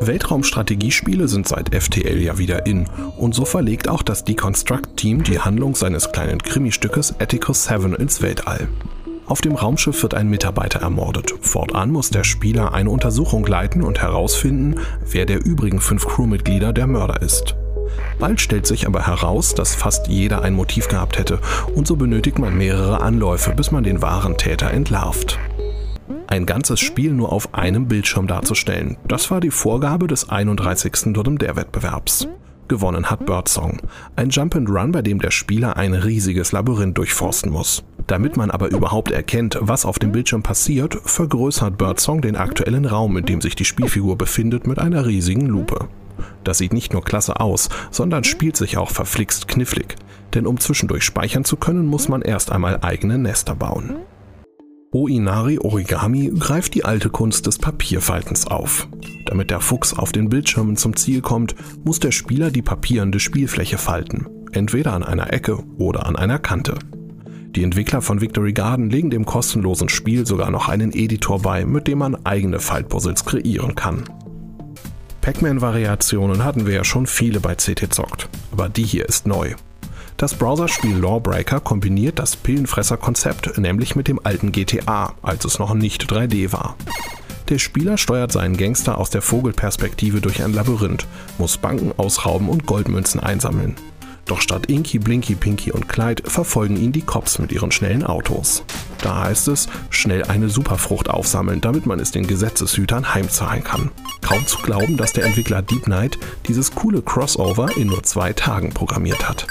Weltraumstrategiespiele sind seit FTL ja wieder in und so verlegt auch das Deconstruct-Team die Handlung seines kleinen Krimi-Stückes Atticus 7 ins Weltall. Auf dem Raumschiff wird ein Mitarbeiter ermordet. Fortan muss der Spieler eine Untersuchung leiten und herausfinden, wer der übrigen fünf Crewmitglieder der Mörder ist. Bald stellt sich aber heraus, dass fast jeder ein Motiv gehabt hätte und so benötigt man mehrere Anläufe, bis man den wahren Täter entlarvt. Ein ganzes Spiel nur auf einem Bildschirm darzustellen, das war die Vorgabe des 31. Dodem der Wettbewerbs. Gewonnen hat Birdsong, ein Jump and Run, bei dem der Spieler ein riesiges Labyrinth durchforsten muss. Damit man aber überhaupt erkennt, was auf dem Bildschirm passiert, vergrößert Birdsong den aktuellen Raum, in dem sich die Spielfigur befindet, mit einer riesigen Lupe. Das sieht nicht nur klasse aus, sondern spielt sich auch verflixt knifflig. Denn um zwischendurch speichern zu können, muss man erst einmal eigene Nester bauen. Oinari Origami greift die alte Kunst des Papierfaltens auf. Damit der Fuchs auf den Bildschirmen zum Ziel kommt, muss der Spieler die papierende Spielfläche falten, entweder an einer Ecke oder an einer Kante. Die Entwickler von Victory Garden legen dem kostenlosen Spiel sogar noch einen Editor bei, mit dem man eigene Faltpuzzles kreieren kann. Pac-Man-Variationen hatten wir ja schon viele bei CT Zockt, aber die hier ist neu. Das Browserspiel Lawbreaker kombiniert das Pillenfresser-Konzept nämlich mit dem alten GTA, als es noch nicht 3D war. Der Spieler steuert seinen Gangster aus der Vogelperspektive durch ein Labyrinth, muss Banken ausrauben und Goldmünzen einsammeln. Doch statt Inky, Blinky, Pinky und Clyde verfolgen ihn die Cops mit ihren schnellen Autos. Da heißt es, schnell eine Superfrucht aufsammeln, damit man es den Gesetzeshütern heimzahlen kann. Kaum zu glauben, dass der Entwickler Deep Knight dieses coole Crossover in nur zwei Tagen programmiert hat.